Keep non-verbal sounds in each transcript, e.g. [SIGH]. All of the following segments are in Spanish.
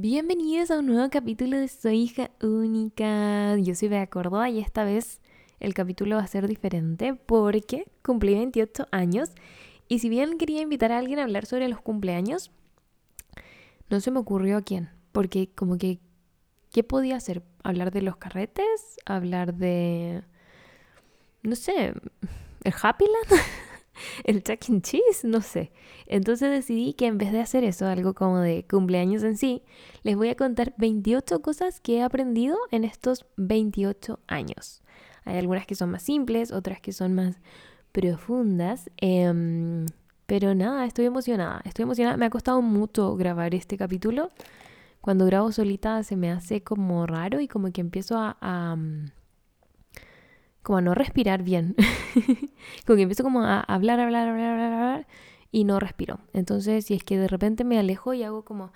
Bienvenidos a un nuevo capítulo de Soy hija única. Yo soy Bea Córdoba y esta vez el capítulo va a ser diferente porque cumplí 28 años y si bien quería invitar a alguien a hablar sobre los cumpleaños, no se me ocurrió a quién, porque como que, ¿qué podía hacer? ¿Hablar de los carretes? ¿Hablar de, no sé, el Happyland? [LAUGHS] [LAUGHS] el Chuck and Cheese, no sé. Entonces decidí que en vez de hacer eso, algo como de cumpleaños en sí, les voy a contar 28 cosas que he aprendido en estos 28 años. Hay algunas que son más simples, otras que son más profundas. Em, pero nada, estoy emocionada. Estoy emocionada. Me ha costado mucho grabar este capítulo. Cuando grabo solita se me hace como raro y como que empiezo a como a no respirar bien. [LAUGHS] como que empiezo como a hablar, hablar, hablar, hablar, y no respiro. Entonces, si es que de repente me alejo y hago como...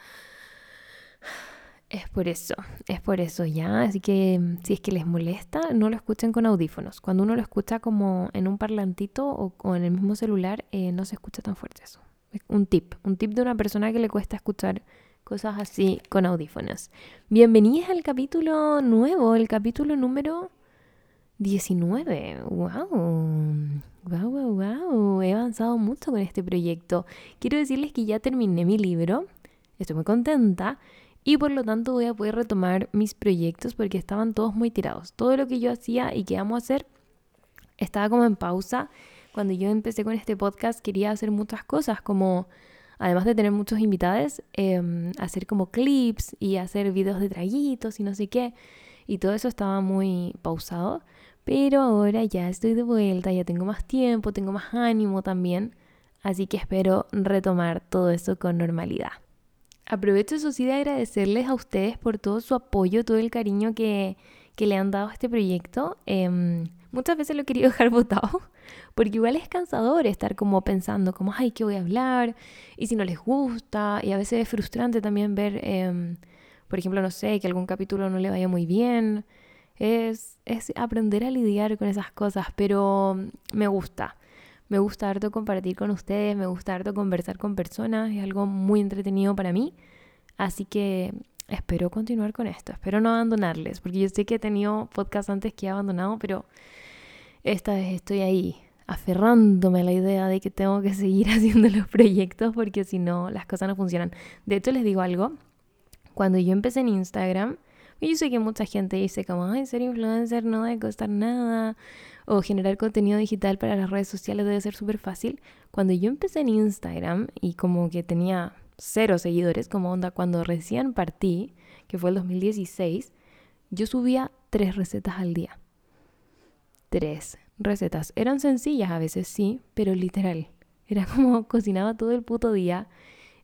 Es por eso, es por eso ya. Así que si es que les molesta, no lo escuchen con audífonos. Cuando uno lo escucha como en un parlantito o, en el mismo celular, eh, no se escucha tan fuerte eso. Un tip, un tip de una persona que le cuesta escuchar cosas así con audífonos. Bienvenidos al capítulo nuevo, el capítulo número 19. ¡Wow! ¡Wow, wow, wow! He avanzado mucho con este proyecto. Quiero decirles que ya terminé mi libro. Estoy muy contenta. Y por lo tanto voy a poder retomar mis proyectos porque estaban todos muy tirados. Todo lo que yo hacía y que amo hacer estaba como en pausa. Cuando yo empecé con este podcast quería hacer muchas cosas como además de tener muchos invitados, em, hacer como clips y hacer videos de traguitos y no sé qué. Y todo eso estaba muy pausado. Pero ahora ya estoy de vuelta, ya tengo más tiempo, tengo más ánimo también, así que espero retomar todo eso con normalidad. Aprovecho eso sí de agradecerles a ustedes por todo su apoyo, todo el cariño que, que le han dado a este proyecto. Em, muchas veces lo he querido [LAUGHS] dejar votado, porque igual es cansador estar como pensando, como, ay, ¿qué voy a hablar? Y si no les gusta, y a veces es frustrante también ver, em, por ejemplo, no sé, que algún capítulo no le vaya muy bien es, aprender a lidiar con esas cosas, pero me gusta. Me gusta harto compartir con ustedes, me gusta harto conversar con personas, es algo muy entretenido para mí. Así que espero continuar con esto, espero no abandonarles, porque yo sé que he tenido podcasts antes que he abandonado, pero esta vez estoy ahí, aferrándome a la idea de que tengo que seguir [LAUGHS] haciendo los proyectos, porque si no, las cosas no funcionan. De hecho, les digo algo, cuando yo empecé en Instagram, y yo sé que mucha gente dice como, ay, ser influencer no debe costar nada, o generar contenido digital para las redes sociales debe ser súper fácil. Cuando yo empecé en Instagram y como que tenía cero seguidores, como onda cuando recién partí, que fue el 2016, yo subía tres recetas al día. Tres recetas. Eran sencillas a veces, sí, pero literal. Era como [LAUGHS] cocinaba todo el puto día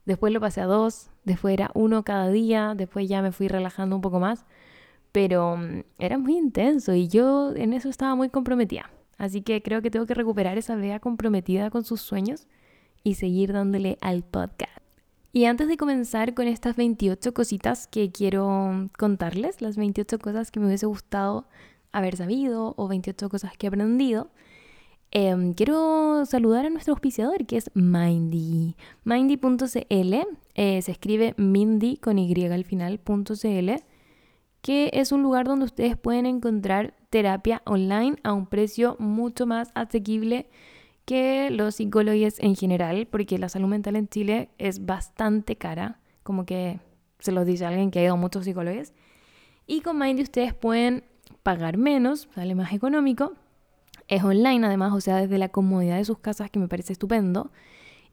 Después lo pasé a dos, después era uno cada día, después ya me fui relajando un poco más, pero mm, era muy intenso y yo en eso estaba muy comprometida. Así que creo que tengo que recuperar esa vea comprometida con sus sueños y seguir dándole al podcast. Y antes de comenzar con estas 28 cositas que quiero contarles, las 28 cosas que me hubiese gustado haber sabido o 28 cosas que he aprendido, Em, quiero saludar a nuestro auspiciador que es Mindy. Mindy.cl eh, se escribe Mindy con Y al final.cl que es un lugar donde ustedes pueden encontrar terapia online a un precio mucho más asequible que los psicólogos en general, porque la salud mental en Chile es bastante cara, como que se lo dice alguien que ha ido a muchos psicólogos. Y con Mindy ustedes pueden pagar menos, sale más económico, es online además, o sea, desde la comodidad de sus casas, que me parece estupendo.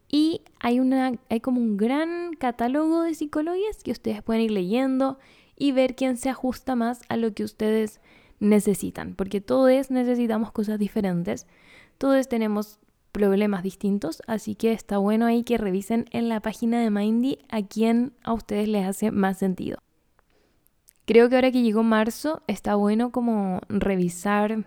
Y hay, una, hay como un gran catálogo de psicologías que ustedes pueden ir leyendo y ver quién se ajusta más a lo que ustedes necesitan, porque todos necesitamos cosas diferentes, todos tenemos problemas distintos, así que está bueno ahí que revisen en la página de Mindy a quién a ustedes les hace más sentido. Creo que ahora que llegó marzo está bueno como revisar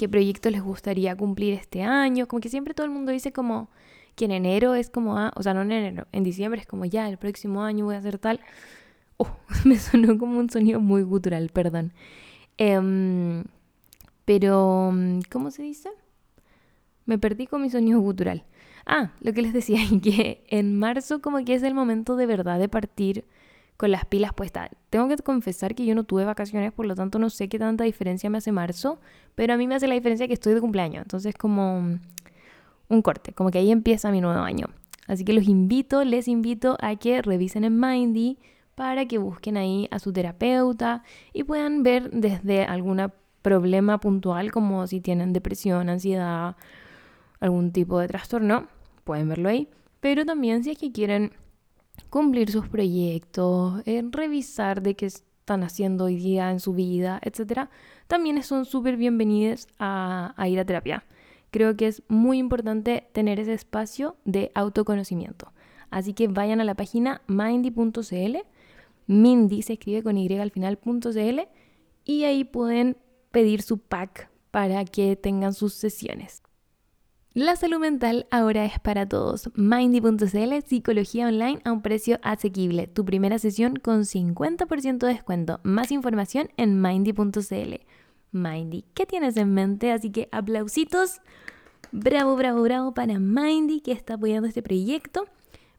qué proyectos les gustaría cumplir este año. Como que siempre todo el mundo dice como que en enero es como, ah, o sea, no en enero, en diciembre es como ya, el próximo año voy a hacer tal. Oh, [LAUGHS] me sonó como un sonido muy gutural, perdón. Em, pero, ¿cómo se dice? Me perdí con mi sonido gutural. Ah, lo que les decía, [LAUGHS] que en marzo como que es el momento de verdad de partir con las pilas puestas. Tengo que confesar que yo no tuve vacaciones, por lo tanto no sé qué tanta diferencia me hace marzo, pero a mí me hace la diferencia que estoy de cumpleaños, entonces como un corte, como que ahí empieza mi nuevo año. Así que los invito, les invito a que revisen en Mindy para que busquen ahí a su terapeuta y puedan ver desde algún problema puntual como si tienen depresión, ansiedad, algún tipo de trastorno, pueden verlo ahí. Pero también si es que quieren cumplir sus proyectos, eh, revisar de qué están haciendo hoy día en su vida, etc., también son súper bienvenidos a, a ir a terapia. Creo que es muy importante tener ese espacio de autoconocimiento. Así que vayan a la página mindy.cl, Mindy se escribe con Y al final.cl y ahí pueden pedir su pack para que tengan sus sesiones. La salud mental ahora es para todos. Mindy.cl, psicología online a un precio asequible. Tu primera sesión con 50% de descuento. Más información en mindy.cl. Mindy, ¿qué tienes en mente? Así que aplausitos. Bravo, bravo, bravo para Mindy que está apoyando este proyecto.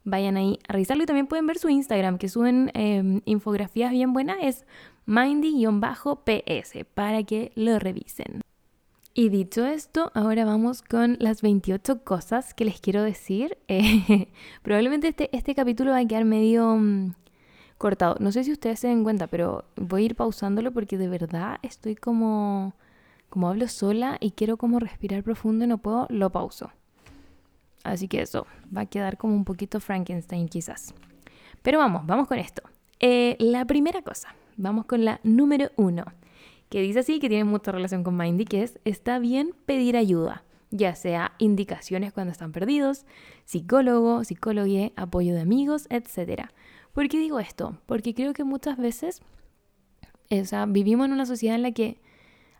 Vayan ahí a revisarlo y también pueden ver su Instagram que suben em, infografías bien buenas. Es mindy-ps para que lo revisen. Y dicho esto, ahora vamos con las 28 cosas que les quiero decir. [LAUGHS] Eh, probablemente este, este capítulo va a quedar medio mm, cortado. No sé si ustedes se den cuenta, pero voy a ir pausándolo porque de verdad estoy como, como hablo sola y quiero como respirar profundo y no puedo, lo pauso. Así que eso, va a quedar como un poquito Frankenstein quizás. Pero vamos, vamos con esto. Eh, la primera cosa, vamos con la número uno que dice así, que tiene mucha relación con Mindy, que es, está bien pedir ayuda, ya sea indicaciones cuando están perdidos, psicólogo, psicólogue, apoyo de amigos, etc. ¿Por qué digo esto? Porque creo que muchas veces o vivimos en una sociedad en la que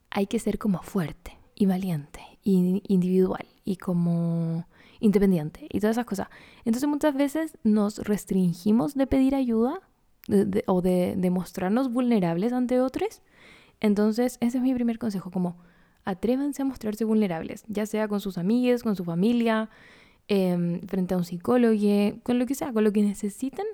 hay que ser como fuerte y valiente y individual y como independiente y todas esas cosas. Entonces muchas veces nos restringimos de pedir ayuda o de mostrarnos vulnerables ante otros entonces, ese es mi primer consejo, como atrévanse a mostrarse vulnerables, ya sea con sus amigos, con su familia, em, frente a un psicólogo, con lo que sea, con lo que necesiten,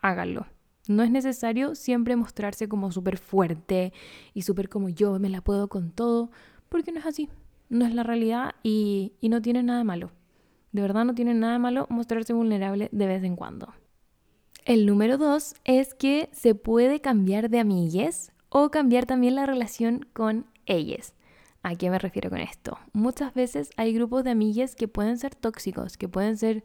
háganlo. No es necesario siempre mostrarse como súper fuerte y súper como yo me la puedo con todo, porque no es así, no es la realidad y, y no tiene nada malo. De verdad no tiene nada malo mostrarse vulnerable de vez en cuando. El número dos es que se puede cambiar de amigues o cambiar también la relación con ellas. ¿A qué me refiero con esto? Muchas veces hay grupos de amigas que pueden ser tóxicos, que pueden ser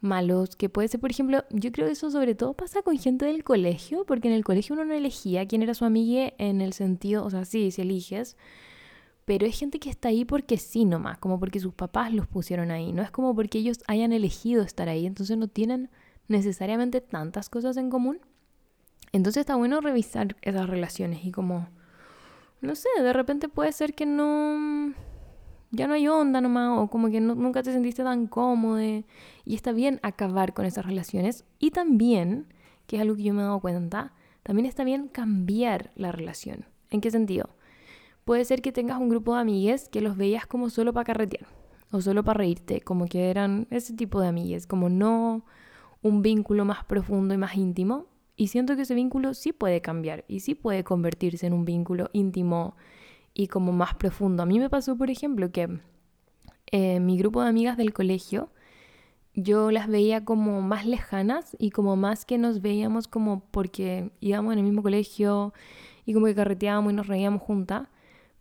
malos, que puede ser, por ejemplo, yo creo que eso sobre todo pasa con gente del colegio, porque en el colegio uno no elegía quién era su amiga en el sentido, o sea, sí, si eliges, pero es gente que está ahí porque sí nomás, como porque sus papás los pusieron ahí, no es como porque ellos hayan elegido estar ahí, entonces no tienen necesariamente tantas cosas en común. Entonces está bueno revisar esas relaciones y como, no sé, de repente puede ser que no, ya no hay onda nomás o como que nunca te sentiste tan cómodo y está bien acabar con esas relaciones y también, que es algo que yo me he dado cuenta, también está bien cambiar la relación. ¿En qué sentido? Puede ser que tengas un grupo de amigues que los veías como solo para carretear o solo para reírte, como que eran ese tipo de amigues, como no un vínculo más profundo y más íntimo, y siento que ese vínculo sí puede cambiar y sí puede convertirse en un vínculo íntimo y como más profundo. A mí me pasó, por ejemplo, que eh, mi grupo de amigas del colegio, yo las veía como más lejanas y como más que nos veíamos como porque íbamos en el mismo colegio y como que carreteábamos y nos reíamos juntas,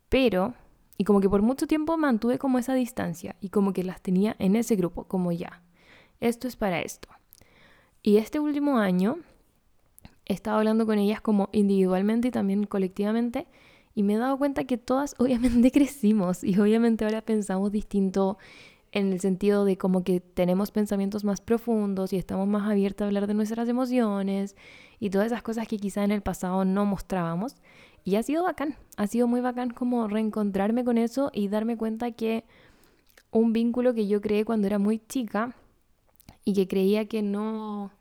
pero, y como que por mucho tiempo mantuve como esa distancia y como que las tenía en ese grupo, como ya, esto es para esto. Y este último año he estado hablando con ellas como individualmente y también colectivamente y me he dado cuenta que todas [LAUGHS] obviamente crecimos y obviamente ahora pensamos distinto en el sentido de como que tenemos pensamientos más profundos y estamos más abiertos a hablar de nuestras emociones y todas esas cosas que quizá en el pasado no mostrábamos. Y ha sido bacán, ha sido muy bacán como reencontrarme con eso y darme cuenta que un vínculo que yo creé cuando era muy chica y que creía que no,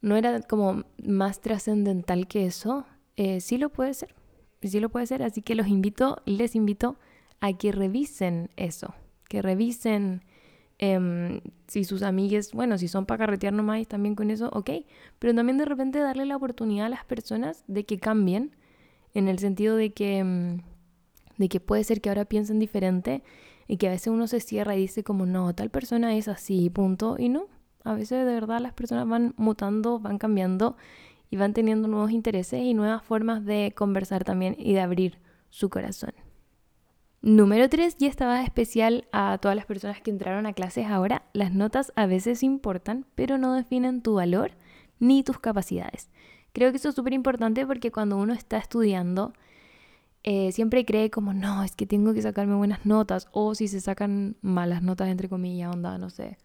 no era como más trascendental que eso, eh, sí lo puede ser, sí lo puede ser, así que los invito, les invito a que revisen eso, que revisen Em, si sus amigues, bueno, si son para carretear nomás también con eso, ok. Pero también de repente darle la oportunidad a las personas de que cambien, en el sentido de que, em, de que puede ser que ahora piensen diferente y que a veces uno se cierra y dice como, no, tal persona es así, punto. Y no, a veces de verdad las personas van mutando, van cambiando y van teniendo nuevos intereses y nuevas formas de conversar también y de abrir su corazón. Número 3, y estaba especial a todas las personas que entraron a clases ahora, las notas a veces importan, pero no definen tu valor ni tus capacidades. Creo que eso es súper importante porque cuando uno está estudiando, eh, siempre cree como, no, es que tengo que sacarme buenas notas, o si se sacan malas notas, entre comillas, onda, no sé,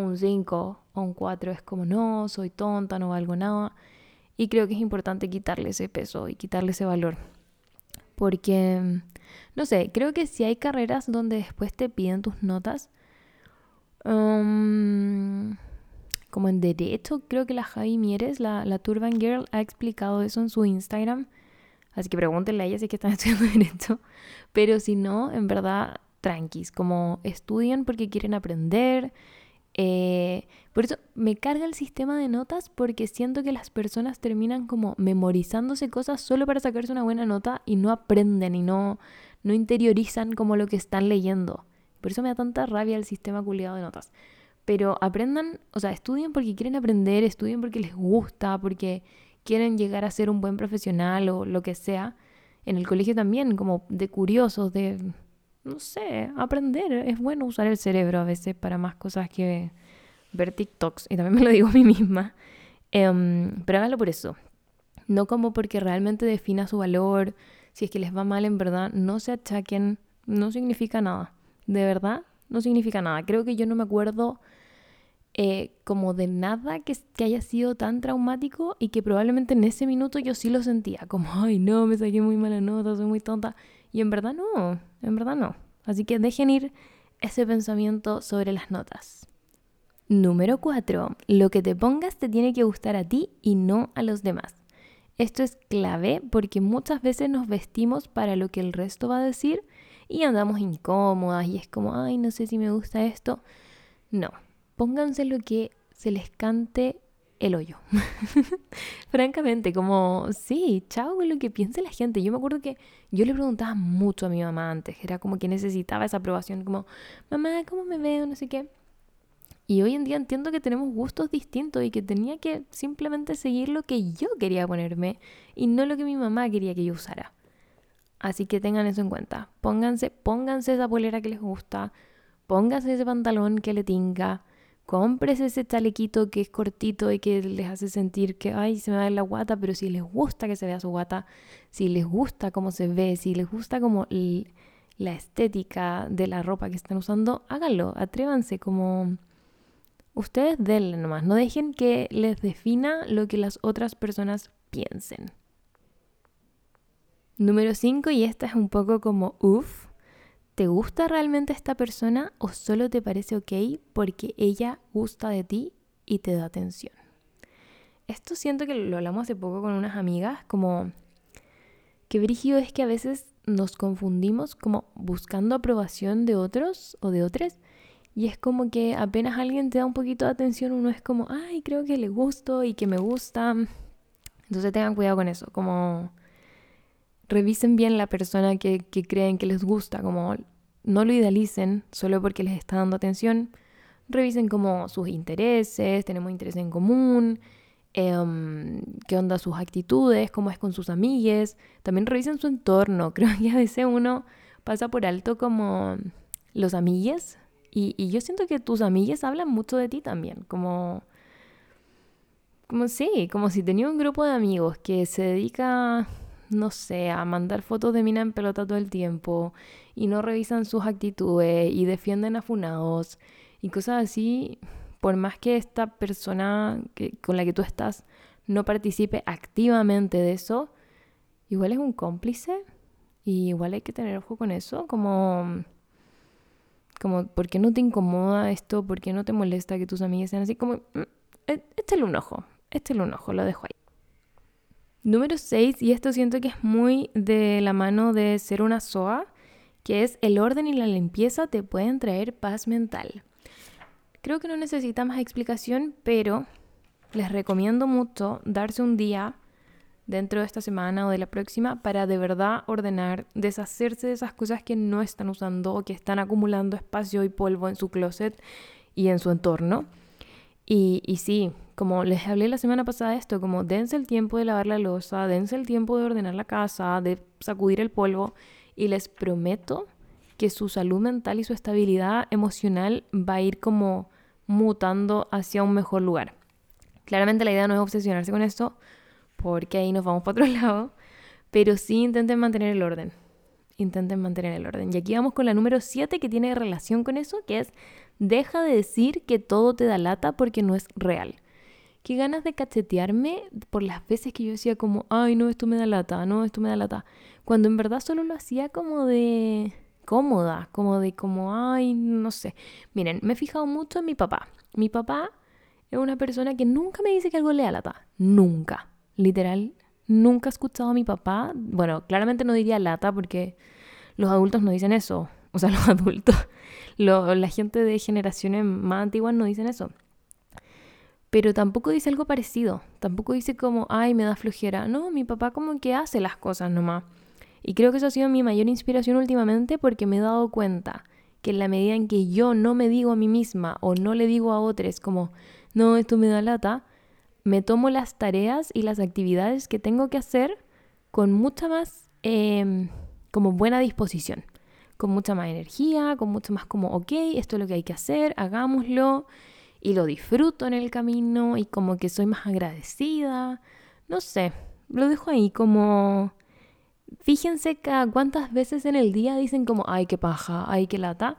un 5 o un 4, es como, no, soy tonta, no valgo nada. Y creo que es importante quitarle ese peso y quitarle ese valor. Porque no sé, creo que si hay carreras donde después te piden tus notas, um, como en derecho, creo que la Javi Mieres, la, la Turban Girl, ha explicado eso en su Instagram. Así que pregúntenle a ella si es que están [LAUGHS] estudiando derecho. Pero si no, en verdad, tranquis, como estudian porque quieren aprender, eh, por eso me carga el sistema de notas porque siento que las personas terminan como memorizándose cosas solo para sacarse una buena nota y no aprenden y no, no interiorizan como lo que están leyendo. Por eso me da tanta rabia el sistema culiado de notas. Pero aprendan, o sea, estudien porque quieren aprender, estudien porque les gusta, porque quieren llegar a ser un buen profesional o lo que sea. En el colegio también, como de curiosos, de no sé, aprender. Es bueno usar el cerebro a veces para más cosas que ver TikToks. Y también me lo digo a mí misma. Em, pero háganlo por eso. No como porque realmente defina su valor. Si es que les va mal, en verdad, no se achaquen. No significa nada. De verdad, no significa nada. Creo que yo no me acuerdo eh, como de nada que, que, haya sido tan traumático y que probablemente en ese minuto yo sí lo sentía. Como, ay, no, me saqué muy mala nota, soy muy tonta. Y en verdad no, en verdad no. Así que dejen ir ese pensamiento sobre las notas. Número 4. Lo que te pongas te tiene que gustar a ti y no a los demás. Esto es clave porque muchas veces nos vestimos para lo que el resto va a decir y andamos incómodas y es como, ay, no sé si me gusta esto. No, pónganse lo que se les cante el hoyo. [LAUGHS] Francamente, como, sí, chao lo que piense la gente. Yo me acuerdo que yo le preguntaba mucho a mi mamá antes, era como que necesitaba esa aprobación, como, mamá, ¿cómo me veo? No sé qué. Y hoy en día entiendo que tenemos gustos distintos y que tenía que simplemente seguir lo que yo quería ponerme y no lo que mi mamá quería que yo usara. Así que tengan eso en cuenta. Pónganse, pónganse esa polera que les gusta, pónganse ese pantalón que le tinga, compres ese chalequito que es cortito y que les hace sentir que, ay, se me va la guata, pero si les gusta que se vea su guata, si les gusta cómo se ve, si les gusta como la estética de la ropa que están usando, háganlo, atrévanse como... Ustedes denle nomás, no dejen que les defina lo que las otras personas piensen. Número 5, y esta es un poco como uff, ¿Te gusta realmente esta persona o solo te parece ok porque ella gusta de ti y te da atención? Esto siento que lo hablamos hace poco con unas amigas, como que brígido es que a veces nos confundimos como buscando aprobación de otros o de otras y es como que apenas alguien te da un poquito de atención uno es como, ay, creo que le gusto y que me gusta. Entonces tengan cuidado con eso, como revisen bien la persona que, creen que les gusta, como no lo idealicen solo porque les está dando atención, revisen como sus intereses, tenemos interés en común, em, qué onda sus actitudes, cómo es con sus amigues, también revisen su entorno, [LAUGHS] creo que a veces uno pasa por alto como los amigues y, y yo siento que tus amigues hablan mucho de ti también, como... Como sí, como si tenía un grupo de amigos que se dedica no sé, a mandar fotos de mina en pelota todo el tiempo y no revisan sus actitudes y defienden a funados y cosas así, por más que esta persona que, con la que tú estás no participe activamente de eso, igual es un cómplice y igual hay que tener ojo con eso, como como ¿por qué no te incomoda esto? ¿Por qué no te molesta que tus amigas sean así? Como mm, e, échale un ojo, échale un ojo, lo dejo ahí. Número 6, y esto siento que es muy de la mano de ser una SOA, que es el orden y la limpieza te pueden traer paz mental. creo que no necesita más explicación, pero les recomiendo mucho darse un día dentro de esta semana o de la próxima para de verdad ordenar, deshacerse de esas cosas que no están usando o que están acumulando espacio y polvo en su closet y en su entorno. Y, y sí, como les hablé la semana pasada esto, como dense el tiempo de lavar la losa, dense el tiempo de ordenar la casa, de sacudir el polvo y les prometo que su salud mental y su estabilidad emocional va a ir como mutando hacia un mejor lugar. Claramente la idea no es obsesionarse con esto, porque ahí nos vamos para otro [LAUGHS] lado, pero sí intenten mantener el orden. Intenten mantener el orden. Y aquí vamos con la número 7 que tiene relación con eso, que es deja de decir que todo te da lata porque no es real. Qué ganas de cachetearme por las veces que yo decía como, ay, no, esto me da lata, no, esto me da lata. Cuando en verdad solo lo hacía como de cómoda, como de como, ay, no sé. Miren, me he fijado mucho en mi papá. Mi papá es una persona que nunca me dice que algo le da lata. Nunca. Literal, nunca he escuchado a mi papá. Bueno, claramente no diría lata porque los adultos no dicen eso. O [LAUGHS] los adultos, la gente de generaciones más antiguas no dicen eso. Pero tampoco dice algo parecido. Tampoco dice como, ay, me da flojera. No, mi papá como que hace las cosas nomás. Y creo que eso ha sido mi mayor inspiración últimamente porque me he dado cuenta que en la medida en que yo no me digo a mí misma o no le digo a otros como, no, esto me da lata, me tomo las tareas y las actividades que tengo que hacer con mucha más em, como buena disposición, con mucha más energía, con mucho más como, ok, esto es lo que hay que hacer, hagámoslo y lo disfruto en el camino y como que soy más agradecida, no sé, lo dejo ahí como Fíjense cada cuántas veces en el día dicen como, ay, qué paja, ay, qué lata.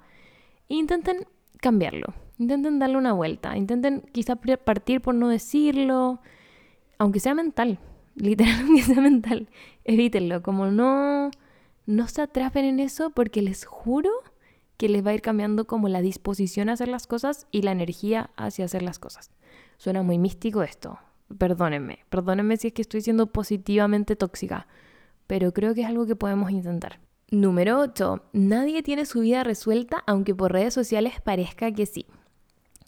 E intenten cambiarlo, intenten darle una vuelta, intenten quizá partir por no decirlo, aunque sea mental, [LAUGHS] literalmente sea mental, evítenlo, como no, no se atrapen en eso porque les juro que les va a ir cambiando como la disposición a hacer las cosas y la energía hacia hacer las cosas. Suena muy místico esto, perdónenme, perdónenme si es que estoy siendo positivamente tóxica pero creo que es algo que podemos intentar. Número 8. Nadie tiene su vida resuelta aunque por redes sociales parezca que sí.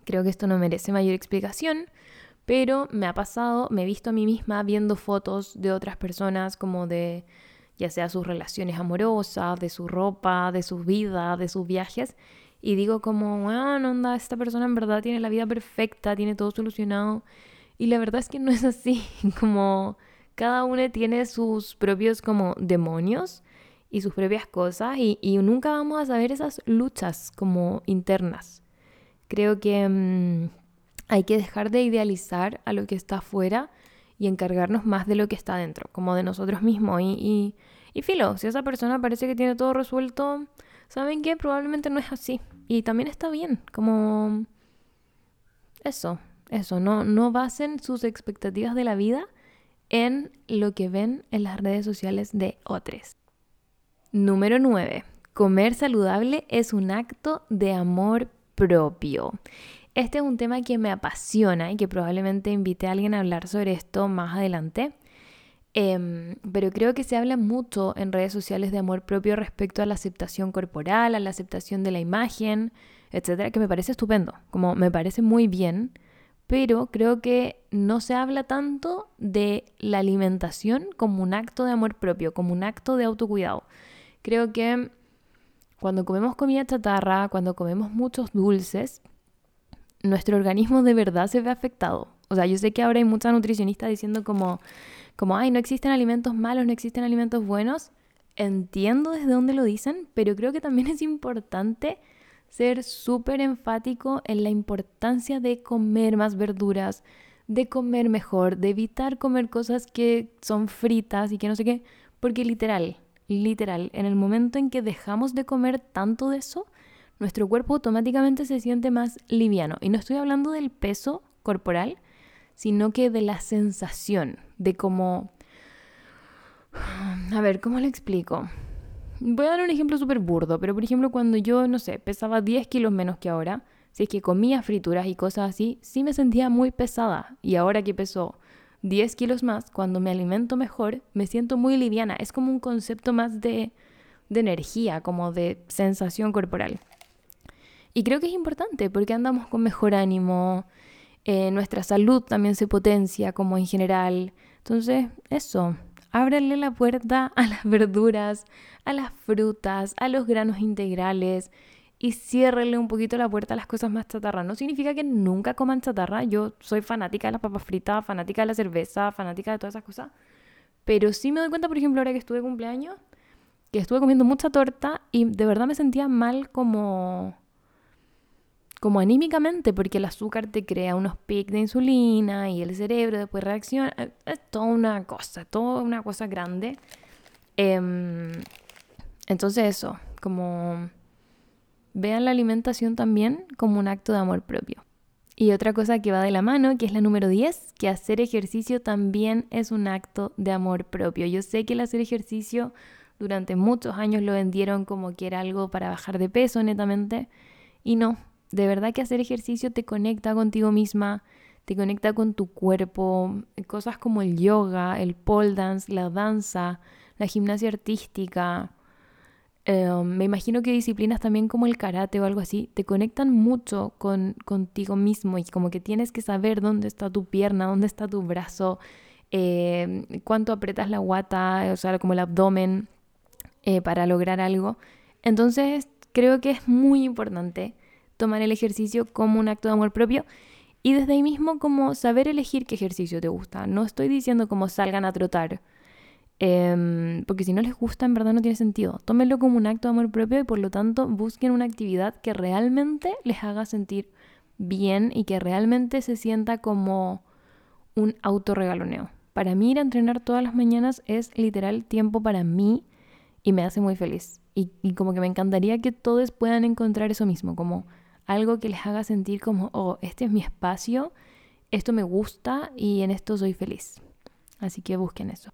Creo que esto no merece mayor explicación, pero me ha pasado, me he visto a mí misma viendo fotos de otras personas como de ya sea sus relaciones amorosas, de su ropa, de su vida, de sus viajes, y digo como, bueno, onda, esta persona en verdad tiene la vida perfecta, tiene todo solucionado, y la verdad es que no es así, [LAUGHS] como cada uno tiene sus propios como demonios y sus propias cosas y, nunca vamos a saber esas luchas como internas. Creo que mm, hay que dejar de idealizar a lo que está afuera y encargarnos más de lo que está dentro, como de nosotros mismos. Y, y, y filo, si esa persona parece que tiene todo resuelto, ¿saben qué? Probablemente no es así. Y también está bien, como eso, eso, no, no basen sus expectativas de la vida en lo que ven en las redes sociales de otros. Número 9. Comer saludable es un acto de amor propio. Este es un tema que me apasiona y que probablemente invite a alguien a hablar sobre esto más adelante. Em, pero creo que se habla mucho en redes sociales de amor propio respecto a la aceptación corporal, a la aceptación de la imagen, etcétera, que me parece estupendo, como me parece muy bien pero creo que no se habla tanto de la alimentación como un acto de amor propio, como un acto de autocuidado. Creo que cuando comemos comida chatarra, cuando comemos muchos dulces, nuestro organismo de verdad se ve afectado. O sea, yo sé que ahora hay muchas nutricionistas diciendo como, como, ay, no existen alimentos malos, no existen alimentos buenos. Entiendo desde dónde lo dicen, pero creo que también [LAUGHS] es importante ser súper enfático en la importancia de comer más verduras, de comer mejor, de evitar comer cosas que son fritas y que no sé qué, porque literal, literal, en el momento en que dejamos de comer tanto de eso, nuestro cuerpo automáticamente se siente más liviano. Y no estoy hablando del peso corporal, sino que de la sensación, de cómo... [SIGHS] A ver, ¿cómo le explico? Voy a dar un ejemplo súper burdo, pero por ejemplo cuando yo, no sé, pesaba 10 kilos menos que ahora, si es que comía frituras y cosas así, sí me sentía muy pesada. Y ahora que peso 10 kilos más, cuando me alimento mejor, me siento muy liviana. Es como un concepto más de, de energía, como de sensación corporal. Y creo que es importante porque andamos con mejor ánimo, eh, nuestra salud también se potencia como en general. Entonces, eso, ábrele la puerta a las verduras, a las frutas, a los granos integrales y ciérrele un poquito la puerta a las cosas más chatarras. No significa que nunca coman chatarra. Yo soy fanática de las papas fritas, fanática de la cerveza, fanática de todas esas cosas. Pero sí me doy cuenta, por ejemplo, ahora que estuve cumpleaños, que estuve comiendo mucha torta y de verdad me sentía mal como como anímicamente, porque el azúcar te crea unos pics de insulina y el cerebro después reacciona. Es toda una cosa, toda una cosa grande. Em, entonces eso, como vean la alimentación también como un acto de amor propio. Y otra cosa que va de la mano, que es la número 10, que hacer ejercicio también es un acto de amor propio. Yo sé que el hacer ejercicio durante muchos años lo vendieron como que era algo para bajar de peso netamente, y no, de verdad que hacer ejercicio te conecta contigo misma, te conecta con tu cuerpo, cosas como el yoga, el pole dance, la danza, la gimnasia artística. Em, me imagino que disciplinas también como el karate o algo así te conectan mucho con contigo mismo y como que tienes que saber dónde está tu pierna, dónde está tu brazo, em, cuánto apretas la guata, o sea, como el abdomen eh, para lograr algo. Entonces creo que es muy importante tomar el ejercicio como un acto de amor propio y desde ahí mismo como saber elegir qué ejercicio te gusta. No estoy diciendo como salgan a trotar, em, porque si no les gusta en verdad no tiene sentido. Tómenlo como un acto de amor propio y por lo tanto busquen una actividad que realmente les haga sentir bien y que realmente se sienta como un autorregaloneo. Para mí ir a entrenar todas las mañanas es literal tiempo para mí y me hace muy feliz. Y, y como que me encantaría que todos puedan encontrar eso mismo, como algo que les haga sentir como, oh, este es mi espacio, esto me gusta y en esto soy feliz. Así que busquen eso.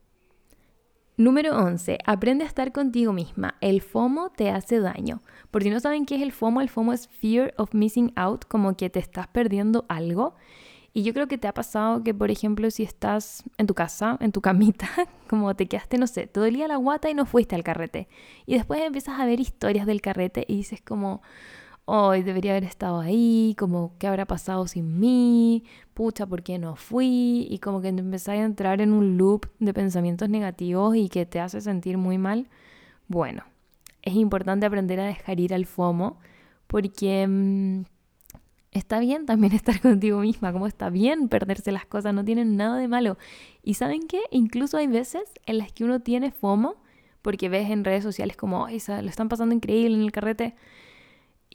Número 11. Aprende a estar contigo misma. El FOMO te hace daño. Por si no saben qué es el FOMO, el FOMO es Fear of Missing Out, como que te estás perdiendo algo. Y yo creo que te ha pasado que, por ejemplo, si estás en tu casa, en tu camita, [LAUGHS] como te quedaste, no sé, todo el día la guata y no fuiste al carrete. Y después empiezas a ver historias del carrete y dices como, hoy debería haber estado ahí, como qué habrá pasado sin mí, pucha, ¿por qué no fui? Y como que empezáis a entrar en un loop de pensamientos negativos y que te hace sentir muy mal. Bueno, es importante aprender a dejar ir al FOMO porque mm, está bien también [LAUGHS] estar contigo misma, como está bien perderse las cosas, no tienen nada de malo. Y saben qué, incluso hay veces en las que uno tiene FOMO porque ves en redes sociales como, ay, lo están pasando increíble en el carrete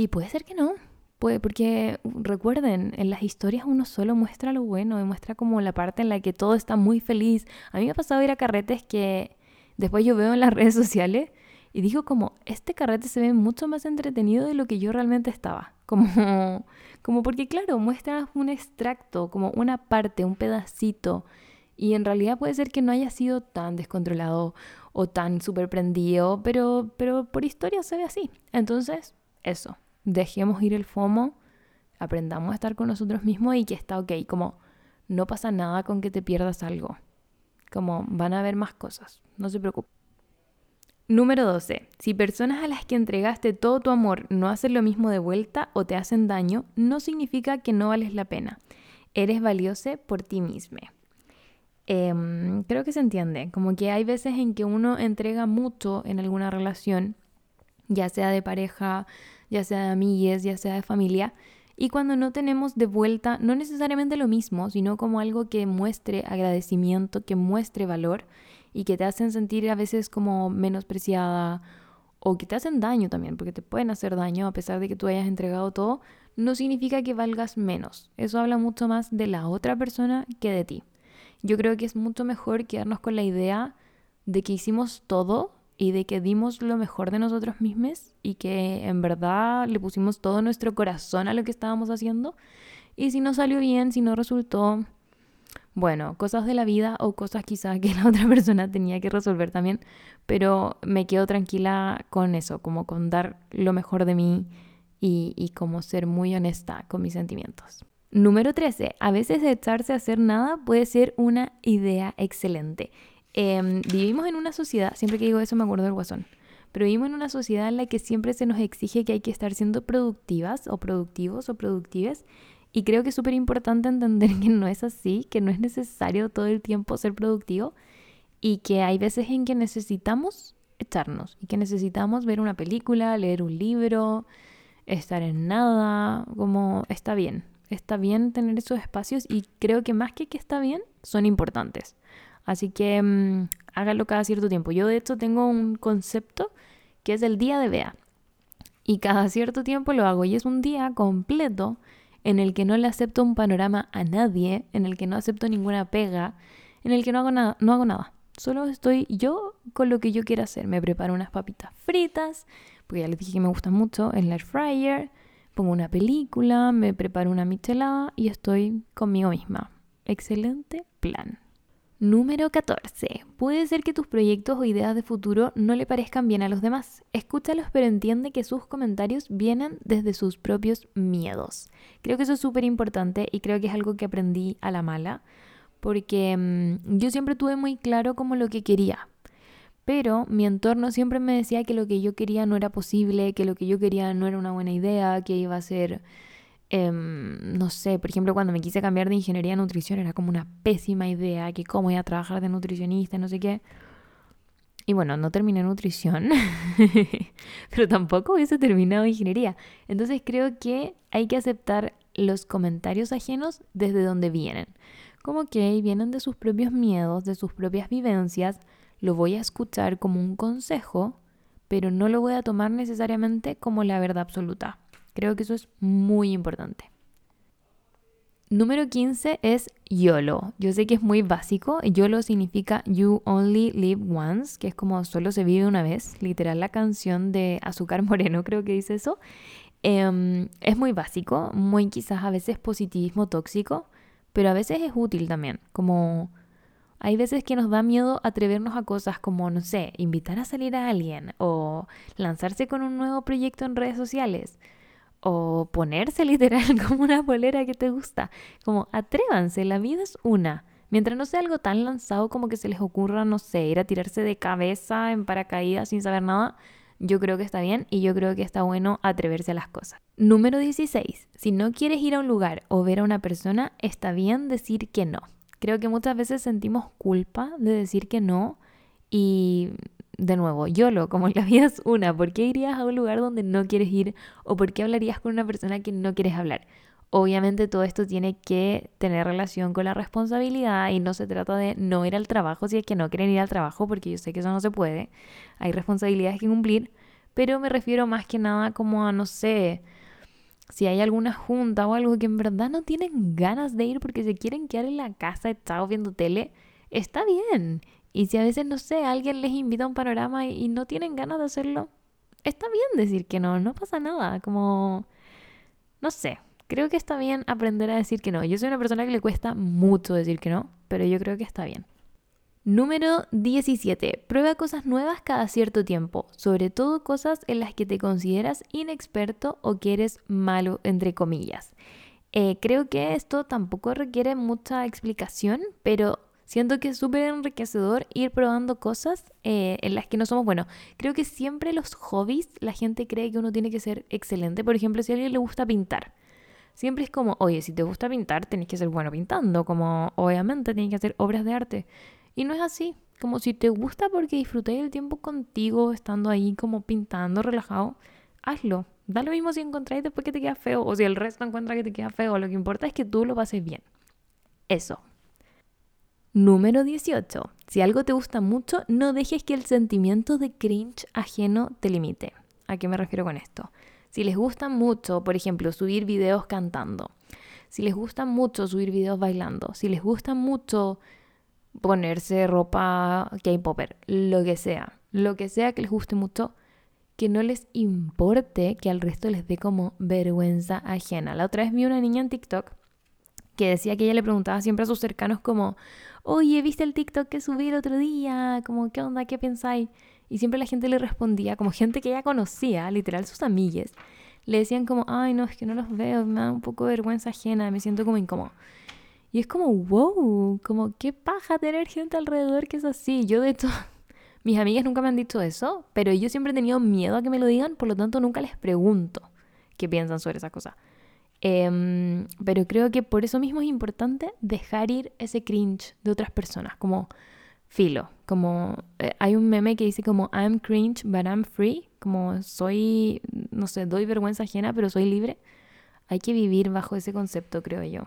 y puede ser que no, porque recuerden, en las historias uno solo muestra lo bueno, muestra como la parte en la que todo está muy feliz. A mí me ha pasado ir a carretes que después yo veo en las [LAUGHS] redes sociales y digo como, este carrete se ve mucho más entretenido de lo que yo realmente estaba. [LAUGHS] Como, como porque claro, muestra un extracto, como una parte, un pedacito. Y en realidad puede ser que no haya sido tan descontrolado o tan super prendido, pero, pero por historia se ve así. Entonces, eso, dejemos ir el FOMO, aprendamos a estar con nosotros mismos y que está ok, como no pasa nada con que te pierdas algo, como van a haber más cosas, no se preocupe. Número 12. Si personas a las que entregaste todo tu amor no hacen lo mismo de vuelta o te hacen daño, no significa que no vales la pena. Eres valioso por ti mismo. Em, creo que se entiende, como que hay veces en que uno entrega mucho en alguna relación ya sea de pareja, ya sea de amigues, ya sea de familia. Y cuando no tenemos de vuelta, no necesariamente lo mismo, sino como algo que muestre agradecimiento, que muestre valor y que te hacen sentir a veces como menospreciada o que te hacen daño también, porque te pueden hacer daño a pesar de que tú hayas entregado todo, no significa que valgas menos. Eso habla mucho más de la otra persona que de ti. Yo creo que es mucho mejor quedarnos con la idea de que hicimos todo y de que dimos lo mejor de nosotros mismos y que en verdad le pusimos todo nuestro corazón a lo que estábamos haciendo. Y si no salió bien, si no resultó, bueno, cosas de la vida o cosas quizás que [LAUGHS] la otra persona tenía que resolver también, pero me quedo tranquila con eso, como con dar lo mejor de mí y, y como ser muy honesta con mis sentimientos. Número 13. A veces echarse a hacer nada puede ser una idea excelente. Em, vivimos en una sociedad, siempre que digo eso me acuerdo del guasón, pero vivimos en una sociedad en la que siempre se nos exige que hay que estar siendo productivas o productivos o productives. Y creo que es súper importante entender que no es así, que no es necesario todo el tiempo ser productivo y que hay veces en que necesitamos echarnos y que necesitamos ver una película, leer un libro, estar en nada, como está bien, está bien tener esos espacios y creo que más que que está bien, son importantes. Así que mm, hágalo cada cierto tiempo. Yo de hecho tengo un concepto que es el día de Bea. Y cada cierto tiempo lo hago y es un día completo en el que no le acepto un panorama a nadie, en el que no acepto ninguna pega, en el que no hago nada, no hago nada. Solo estoy yo con lo que yo quiero hacer. Me preparo unas papitas fritas, porque ya les dije que me gustan mucho, en la air fryer, pongo una película, me preparo una michelada y estoy conmigo misma. Excelente plan. Número 14. Puede ser que tus proyectos o ideas de futuro no le parezcan bien a los demás. Escúchalos pero entiende que sus comentarios vienen desde sus propios miedos. Creo que eso es súper importante y creo que es algo que aprendí a la mala porque mm, yo siempre tuve muy claro como lo que quería. Pero mi entorno siempre me decía que lo que yo quería no era posible, que lo que yo quería no era una buena idea, que iba a ser Em, no sé, por ejemplo, cuando me quise cambiar de ingeniería a nutrición era como una pésima idea, que cómo iba a trabajar de nutricionista, no sé qué. Y bueno, no terminé nutrición, [LAUGHS] pero tampoco hubiese terminado ingeniería. Entonces creo que hay que aceptar los comentarios ajenos desde donde vienen. Como que vienen de sus propios miedos, de sus propias vivencias, lo voy a escuchar como un consejo, pero no lo voy a tomar necesariamente como la verdad absoluta. Creo que eso es muy importante. Número 15 es YOLO. Yo sé que es muy básico. YOLO significa You Only Live Once, que es como solo se vive una vez. Literal, la canción de Azúcar Moreno [LAUGHS] creo que dice eso. Em, es muy básico, muy quizás a veces positivismo tóxico, pero a veces es útil también. Como hay veces que nos da miedo atrevernos a cosas como, no sé, invitar a salir a alguien o lanzarse con un nuevo proyecto en redes sociales o ponerse [LAUGHS] literal como una polera que te gusta. Como atrévanse, la vida es una. Mientras no sea algo tan lanzado como que se les ocurra, no sé, ir a tirarse de cabeza en paracaídas sin saber nada, yo creo que está bien y yo creo que está bueno atreverse a las cosas. Número 16. Si no quieres ir a un lugar o ver a una persona, está bien decir que no. Creo que muchas veces sentimos culpa de decir que no y de nuevo, YOLO, como la vida una, ¿por qué irías a un lugar donde no quieres ir o por qué hablarías con una persona que no quieres hablar? Obviamente todo esto tiene que tener relación con la responsabilidad y no se trata de no ir al trabajo si es que no quieren ir al trabajo, porque yo sé que eso no se puede, hay responsabilidades que cumplir, pero me refiero más que nada como a, no sé, si hay alguna junta o algo que en verdad no tienen ganas de ir porque se quieren quedar en la casa echados viendo tele, está bien. Y si a veces, no sé, alguien les invita a un panorama y, no tienen ganas de hacerlo, está bien decir que no, no pasa nada. Como, no sé, creo que está bien aprender a decir que no. Yo soy una persona que le cuesta mucho decir que no, pero yo creo que está bien. Número 17. Prueba cosas nuevas cada cierto tiempo, sobre todo cosas en las que te consideras inexperto o que eres malo, entre comillas. Eh, creo que esto tampoco requiere mucha explicación, pero Siento que es súper enriquecedor ir probando cosas eh, en las que no somos buenos. Creo que siempre los hobbies, la gente cree que uno tiene que ser excelente. Por ejemplo, si a alguien le gusta pintar, siempre es como, oye, si te gusta pintar, tenés que ser bueno pintando. Como, obviamente, tienes que hacer obras de arte. Y no es así. Como si te gusta porque disfruté el tiempo contigo, estando ahí como pintando, relajado, hazlo. Da lo mismo si encontráis después que te queda feo o si el resto encuentra que te queda feo. Lo que importa es que tú lo pases bien. Eso. Número 18. Si algo te gusta mucho, no dejes que el sentimiento de cringe ajeno te limite. ¿A qué me refiero con esto? Si les gusta mucho, por ejemplo, subir videos cantando, si les gusta mucho subir videos bailando, si les gusta mucho ponerse ropa K-popper, lo que sea, lo que sea que les guste mucho, que no les importe que al resto les dé como vergüenza ajena. La otra vez vi una niña en TikTok que decía que ella le preguntaba siempre a sus cercanos como, oye, ¿viste el TikTok que subí el otro día? Como, ¿qué onda? ¿Qué pensáis? Y siempre la gente le respondía, como gente que ella conocía, literal sus amigues, le decían como, ay, no, es que no los veo, me da un poco de vergüenza ajena, me siento como incómodo. Y es como, wow, como qué paja tener gente alrededor que es así. Yo de hecho [LAUGHS] Mis amigas nunca me han dicho eso, pero yo siempre he tenido miedo a que me lo digan, por lo tanto nunca les pregunto qué piensan sobre esa cosa. Em, pero creo que por eso mismo es importante dejar ir ese cringe de otras personas, como filo, como eh, hay un meme que dice como I'm cringe but I'm free, como soy, no sé, doy vergüenza ajena pero soy libre. Hay que vivir bajo ese concepto, creo yo.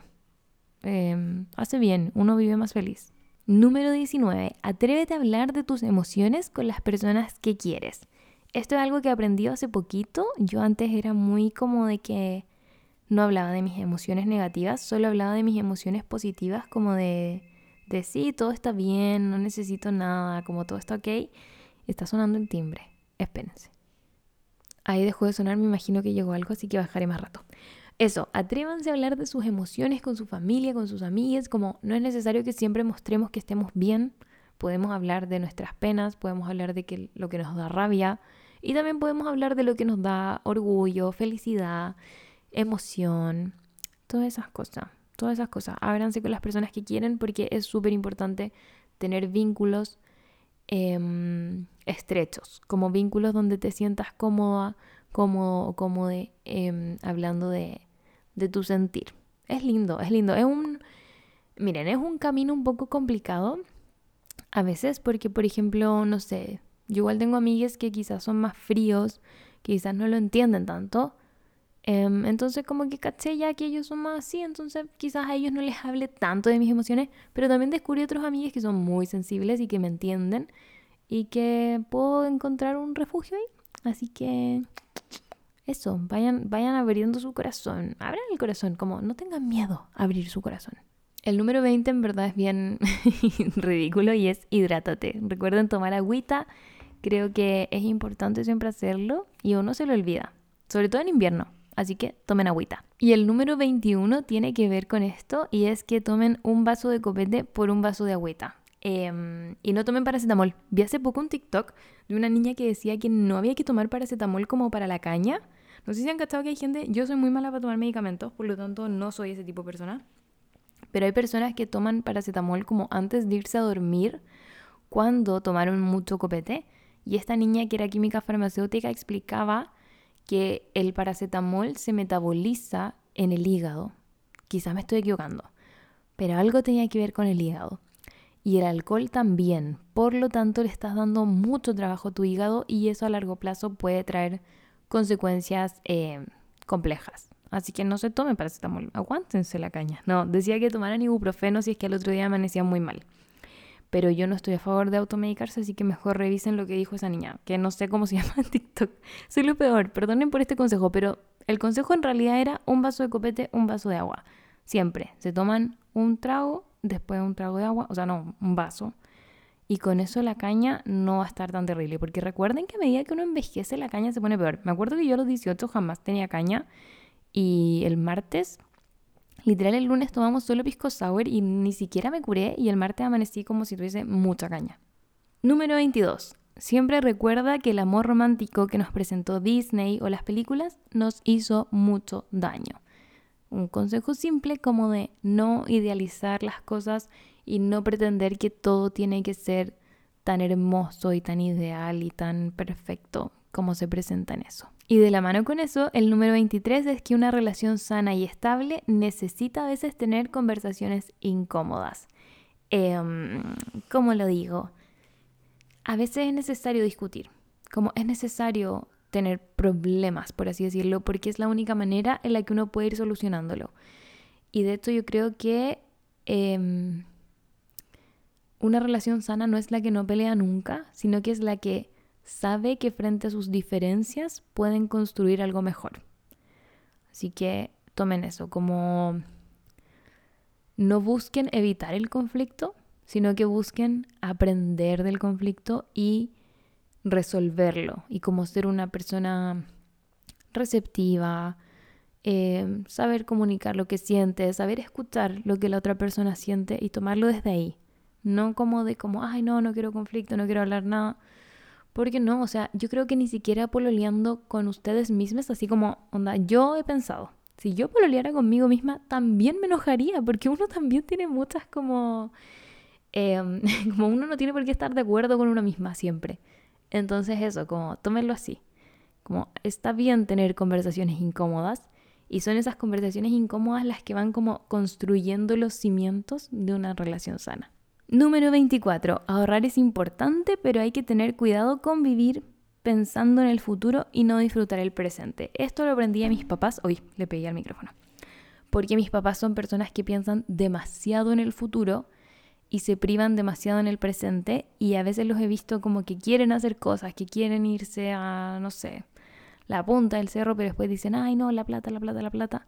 Em, hace bien, uno vive más feliz. Número 19. Atrévete a hablar de tus emociones con las personas que quieres. Esto es algo que aprendí hace poquito. Yo antes era muy como de que no hablaba de mis emociones negativas, solo hablaba de mis emociones positivas como de, de sí, todo está bien, no necesito nada, como todo está ok. Está sonando el timbre. Espérense. Ahí dejó de sonar, me imagino que llegó algo, así que bajaré más rato. Eso, atrévanse a hablar de sus emociones con su familia, con sus amigas, como no es necesario que siempre mostremos que estemos bien, podemos hablar de nuestras penas, podemos hablar de que, lo que nos da rabia y también podemos hablar de lo que nos da orgullo, felicidad, emoción, todas esas cosas, todas esas cosas. Ábranse con las personas que quieren porque es súper importante tener vínculos em, estrechos, como vínculos donde te sientas cómoda, como, como de, em, hablando de, de tu sentir. Es lindo, es lindo. Es un, miren, es un camino un poco complicado a veces porque, por ejemplo, no sé, yo igual tengo amigas que quizás son más fríos, quizás no lo entienden tanto. Em, entonces como que caché ya que ellos son más así, entonces quizás a ellos no les hable tanto de mis emociones, pero también descubrí otros amigos que son muy sensibles y que me entienden y que puedo encontrar un refugio ahí. Así que eso, vayan, vayan abriendo su corazón. Abran el corazón, como no tengan miedo a abrir su corazón. El número 20 en verdad es bien [LAUGHS] ridículo y es hidrátate. Recuerden tomar agüita. Creo que es importante siempre hacerlo y uno se lo olvida, sobre todo en invierno. Así que tomen agüita. Y el número 21 tiene que ver con esto y es que tomen un vaso de copete por un vaso de agüita. Em, y no tomen paracetamol. Vi hace poco un TikTok de una niña que decía que no había que tomar paracetamol como para la caña. No sé si han cachado que hay gente, yo soy muy mala para tomar medicamentos, por lo tanto no soy ese tipo de persona. Pero hay personas que toman paracetamol como antes de irse a dormir cuando tomaron mucho copete. Y esta niña que era química farmacéutica explicaba que el paracetamol se metaboliza en el hígado. Quizá me estoy equivocando, pero algo tenía que ver con el hígado y el alcohol también. Por lo tanto, le estás dando mucho trabajo a tu hígado y eso a largo plazo puede traer consecuencias eh, complejas. Así que no se tome paracetamol, aguántense la caña. No, decía que tomaran ibuprofeno si es que al otro día amanecía muy mal. Pero yo no estoy a favor de automedicarse, así que mejor revisen lo que dijo esa niña, que no sé cómo se [LAUGHS] llama en TikTok. Soy lo peor, perdonen por este consejo, pero el consejo en realidad era un vaso de copete, un vaso de agua. Siempre se toman un trago después un trago de agua, o sea, no, un vaso. Y con eso la caña no va a estar tan terrible, porque recuerden que a medida que uno envejece la caña se pone peor. Me acuerdo que yo a los 18 jamás tenía caña y el martes, literal el lunes tomamos solo pisco sour y ni siquiera me curé y el martes amanecí como si tuviese mucha caña. Número 22. Siempre recuerda que el amor romántico que nos presentó Disney o las películas nos hizo mucho daño un consejo simple como de no idealizar las cosas y no pretender que todo tiene que ser tan hermoso y tan ideal y tan perfecto como se presenta en eso. Y de la mano con eso, el número 23 es que una relación sana y estable necesita a veces tener conversaciones incómodas. Em, ¿Cómo lo digo? A veces es necesario discutir, como es necesario tener problemas, por así decirlo, porque es la única manera en la que uno puede ir solucionándolo. Y de hecho yo creo que em, una relación sana no es la que no pelea nunca, sino que es la que sabe que frente a sus diferencias pueden construir algo mejor. Así que tomen eso como no busquen evitar el conflicto, sino que busquen aprender del conflicto y resolverlo y como ser una persona receptiva, eh, saber comunicar lo que siente, saber escuchar lo que la otra persona siente y tomarlo desde ahí. No como de como, ay no, no quiero conflicto, no quiero hablar nada. Porque no, o sea, yo creo que ni siquiera pololeando con ustedes mismas, así como, onda, yo he pensado, si yo pololeara conmigo misma, también me enojaría, porque uno también tiene muchas como Em, [LAUGHS] como uno no tiene por qué estar de acuerdo con uno misma siempre. Entonces eso, como tómenlo así. Como está bien tener conversaciones incómodas y son esas conversaciones incómodas las que van como construyendo los cimientos de una relación sana. Número 24. Ahorrar es importante, pero hay que tener cuidado con vivir pensando en el futuro y no disfrutar el presente. Esto lo aprendí a mis papás. Uy, le pegué al micrófono. Porque mis papás son personas que piensan demasiado en el futuro y se privan demasiado en el presente y a veces los he visto como que quieren hacer cosas, que quieren irse a, no sé, la punta del cerro, pero después dicen, ay no, la plata, la plata, la plata.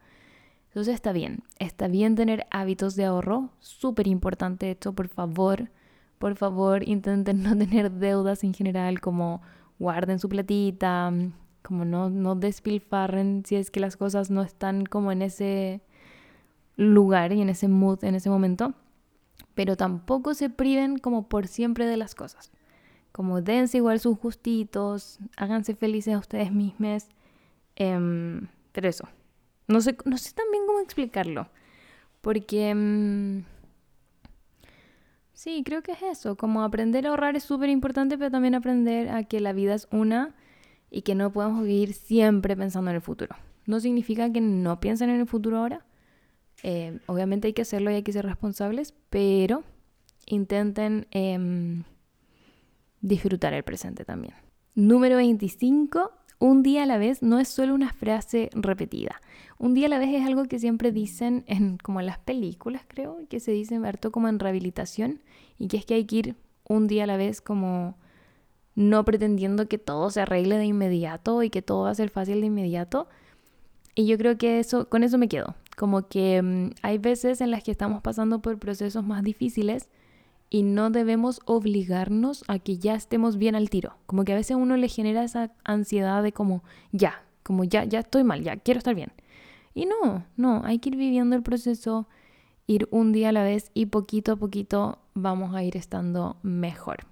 Entonces está bien, está bien tener hábitos de ahorro, súper importante esto, por favor, por favor intenten [LAUGHS] no tener deudas en general, como guarden su platita, como no, no despilfarren si es que las cosas no están como en ese lugar y en ese mood en ese momento, pero tampoco se priven como por siempre de las cosas. Como dense igual sus gustitos, háganse felices a ustedes mismos. Em, pero eso, no sé, no sé tan bien cómo explicarlo. Porque... Em, sí, creo que es eso. Como aprender a ahorrar es súper importante, pero también aprender a que la vida es una y que no podemos vivir siempre pensando en el futuro. No significa que no piensen en el futuro ahora. Eh, obviamente hay que hacerlo y hay que ser responsables, pero intenten em, disfrutar el presente también. Número 25. Un día a la vez no es solo una frase repetida. Un día a la vez es algo que siempre dicen en como en las películas, creo, que se dice harto como en rehabilitación y que es que hay que ir un día a la vez como no pretendiendo que todo se arregle de inmediato y que todo va a ser fácil de inmediato. Y yo creo que eso con eso me quedo, como que mm, hay veces en las que estamos pasando por procesos más difíciles y no debemos obligarnos a que ya estemos bien al tiro. Como que a veces uno le genera esa ansiedad de como ya, como ya, ya estoy mal, ya quiero estar bien. Y no, no, hay que ir viviendo el proceso, ir un día a la vez y poquito a poquito vamos a ir estando mejor.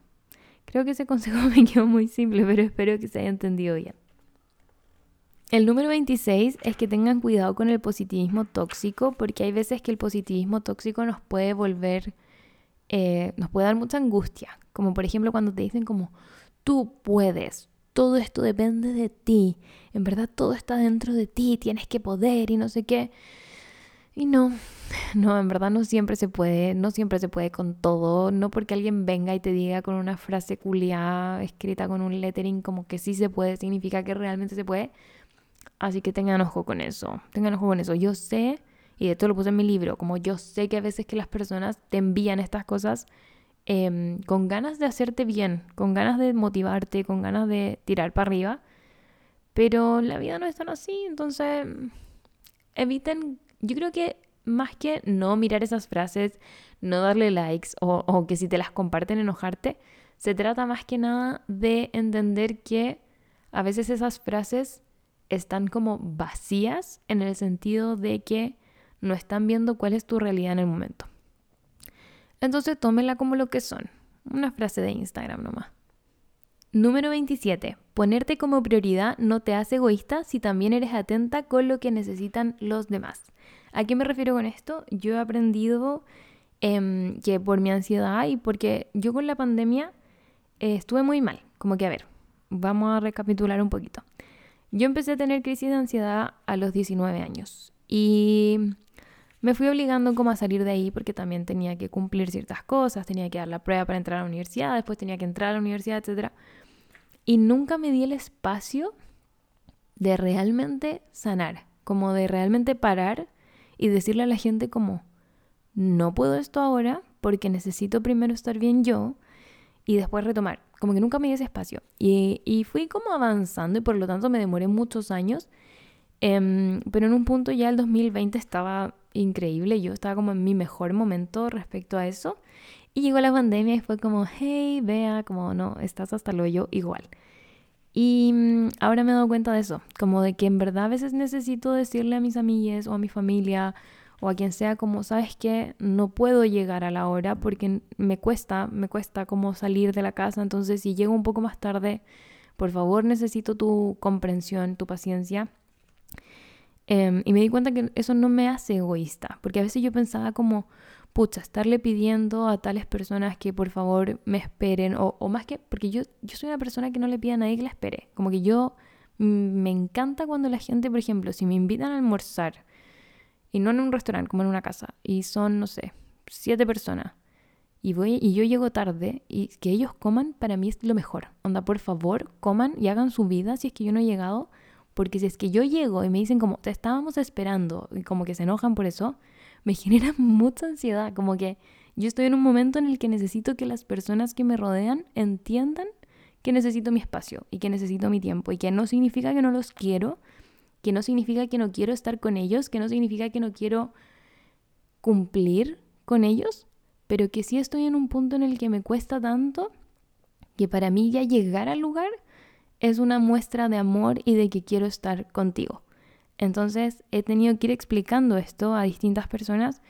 Creo que ese [LAUGHS] consejo me quedó muy simple, pero espero que se haya entendido bien. El número 26 es que tengan cuidado con el positivismo tóxico, porque hay veces que el positivismo tóxico nos puede volver eh, nos puede dar mucha angustia. Como por ejemplo cuando te dicen como, tú puedes, todo esto depende de ti, en verdad todo está dentro de ti, tienes que poder y no sé qué. Y no, [SIGHS] no, en verdad no siempre se puede, no siempre se puede con todo, no porque alguien venga y te diga con una frase culiada escrita con un lettering como que sí se puede, significa que realmente se puede. Así que tengan ojo con eso, tengan ojo con eso. Yo sé y esto lo puse en mi libro, como yo sé que a veces que las personas te envían estas cosas em, con ganas de hacerte bien, con ganas de motivarte, con ganas de tirar para arriba, pero la vida no es tan así, entonces eviten, yo creo que más que no mirar esas frases, no darle likes o que si te las comparten enojarte, se trata más que nada de entender que a veces esas frases están como vacías en el sentido de que no están viendo cuál es tu realidad en el momento. Entonces tómela como lo que son, una frase de Instagram nomás. Número 27. Ponerte como prioridad no te hace egoísta si también eres atenta con lo que necesitan los demás. ¿A qué me refiero con esto? Yo he aprendido em, que por mi ansiedad y porque yo con la pandemia eh, estuve muy mal. Como que, a ver, vamos a recapitular un poquito. Yo empecé a tener crisis de ansiedad a los 19 años y me fui obligando como a salir de ahí porque también tenía que cumplir ciertas cosas, tenía que dar la prueba para entrar a la universidad, después tenía que entrar a la universidad, etc. Y nunca me di el espacio de realmente sanar, como de realmente parar y decirle a la gente como, no puedo esto ahora porque necesito primero estar bien yo y después retomar. Como que nunca me di ese espacio. Y, y fui como avanzando y por lo tanto me demoré muchos años. Em, pero en un punto ya el 2020 estaba increíble. Yo estaba como en mi mejor momento respecto a eso. Y llegó la pandemia y fue como, hey, vea, como no, estás hasta lo yo igual. Y mm, ahora me he dado cuenta de eso, como de que en verdad a veces necesito decirle a mis amigas o a mi familia o a quien sea como, ¿sabes qué? No puedo llegar a la hora porque me cuesta, me cuesta como salir de la casa, entonces si llego un poco más tarde, por favor necesito tu comprensión, tu paciencia Em, y me di cuenta que eso no me hace egoísta, porque a veces yo pensaba como, pucha, estarle pidiendo a tales personas que por favor me esperen, o, o más que, porque yo, yo soy una persona que no le pide a nadie que la espere, como que yo mm, me encanta cuando la gente, por ejemplo, si me invitan a almorzar, y no en un restaurante, como en una casa, y son, no sé, siete personas, y voy y yo llego tarde y que ellos coman para mí es lo mejor. Onda, por favor, coman y hagan su vida si es que yo no he llegado, porque si es que yo llego y me dicen como te estábamos esperando y como que se enojan por eso, me [LAUGHS] genera mucha ansiedad, como que yo estoy en un momento en el que necesito que las personas que me rodean entiendan que necesito mi espacio y que necesito mi tiempo y que no significa que no los quiero, que no significa que no quiero estar con ellos, que no significa que no quiero cumplir con ellos, pero que sí estoy en un punto en el que me cuesta tanto que para mí ya llegar al lugar es una muestra de amor y de que quiero estar contigo. Entonces he tenido que ir explicando esto a distintas personas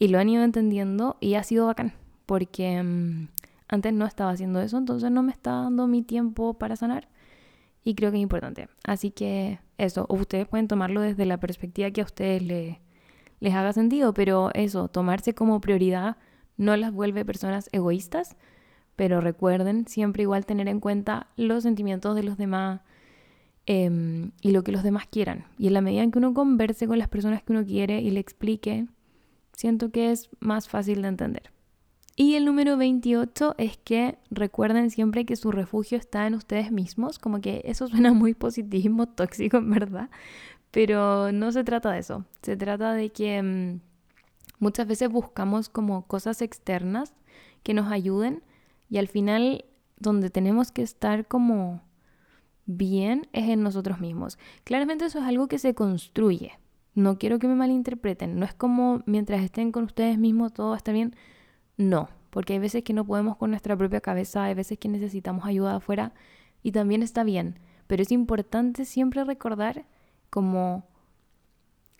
y lo han ido entendiendo y ha sido bacán, porque mm, antes no estaba haciendo eso, entonces no me está dando mi tiempo para sanar y creo que es importante. Así que eso, ustedes pueden tomarlo desde la perspectiva que a ustedes les haga sentido, pero eso, tomarse como prioridad no las vuelve personas egoístas, pero recuerden siempre igual tener en cuenta los sentimientos de los demás, Em, y lo que los demás quieran. Y en la medida en que uno converse con las personas que uno quiere y le explique, siento que es más fácil de entender. Y el número 28 es que recuerden siempre que su refugio está en ustedes mismos, como que eso suena [LAUGHS] muy positivismo tóxico en verdad, pero no se trata de eso, se trata de que em, muchas veces buscamos como cosas externas que nos ayuden y al final donde tenemos que estar como bien es en nosotros mismos. Claramente eso es algo que se construye. No quiero que me malinterpreten. No es como mientras estén con ustedes mismos todo estar bien. No, porque hay veces que no podemos con nuestra propia cabeza, hay veces que necesitamos ayuda afuera y también está bien. Pero es importante siempre recordar como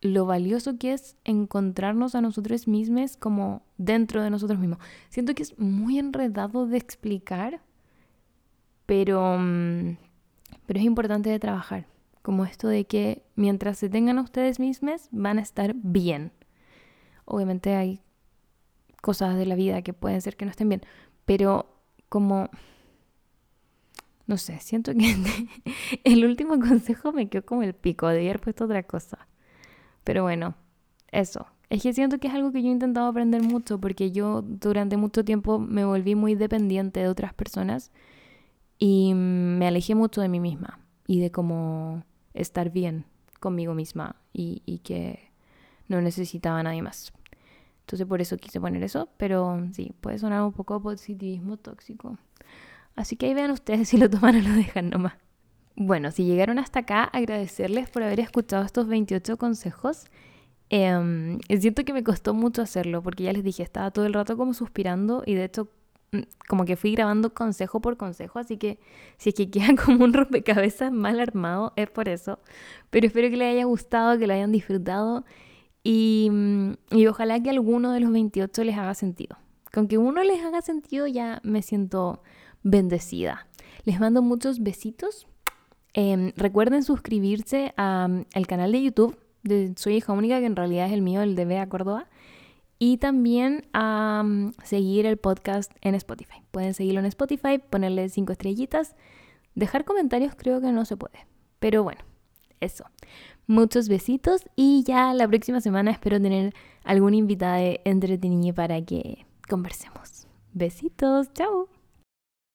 lo valioso que es encontrarnos a nosotros mismos como dentro de nosotros mismos. Siento que es muy enredado de explicar, pero mm, pero es importante de trabajar, como esto de que mientras se tengan a ustedes mismos van a estar bien. Obviamente hay cosas de la vida que pueden ser que no estén bien, pero como no sé, siento que [LAUGHS] el último consejo me quedó como el pico, debía haber puesto otra cosa. Pero bueno, eso. Es que siento que es algo que yo he intentado aprender mucho porque yo durante mucho tiempo me volví muy dependiente de otras personas y me alejé mucho de mí misma y de cómo estar bien conmigo misma y, que no necesitaba a nadie más. Entonces por eso quise poner eso, pero sí, puede sonar un poco positivismo tóxico. Así que ahí vean ustedes [LAUGHS] si lo toman o lo dejan nomás. Bueno, si llegaron hasta acá, agradecerles por haber escuchado estos 28 consejos. Eh, siento que me costó mucho hacerlo porque ya les dije, estaba todo el rato como suspirando y de hecho Mm, como que fui grabando consejo por consejo, así que si es que queda [LAUGHS] como un rompecabezas mal armado, es por eso. Pero espero que les haya gustado, que lo hayan disfrutado y, mm, y ojalá que alguno de los 28 les haga sentido. Con que uno les haga sentido ya me siento bendecida. Les mando muchos besitos. Em, recuerden suscribirse al canal de YouTube de Soy Hija Única, que en realidad es el mío, el de Bea Córdoba y también a seguir el podcast en Spotify. Pueden seguirlo en Spotify, ponerle cinco estrellitas. Dejar comentarios creo que no se puede. Pero bueno, eso. Muchos besitos y ya la próxima semana espero tener algún invitada entretenido para que conversemos. Besitos, chao.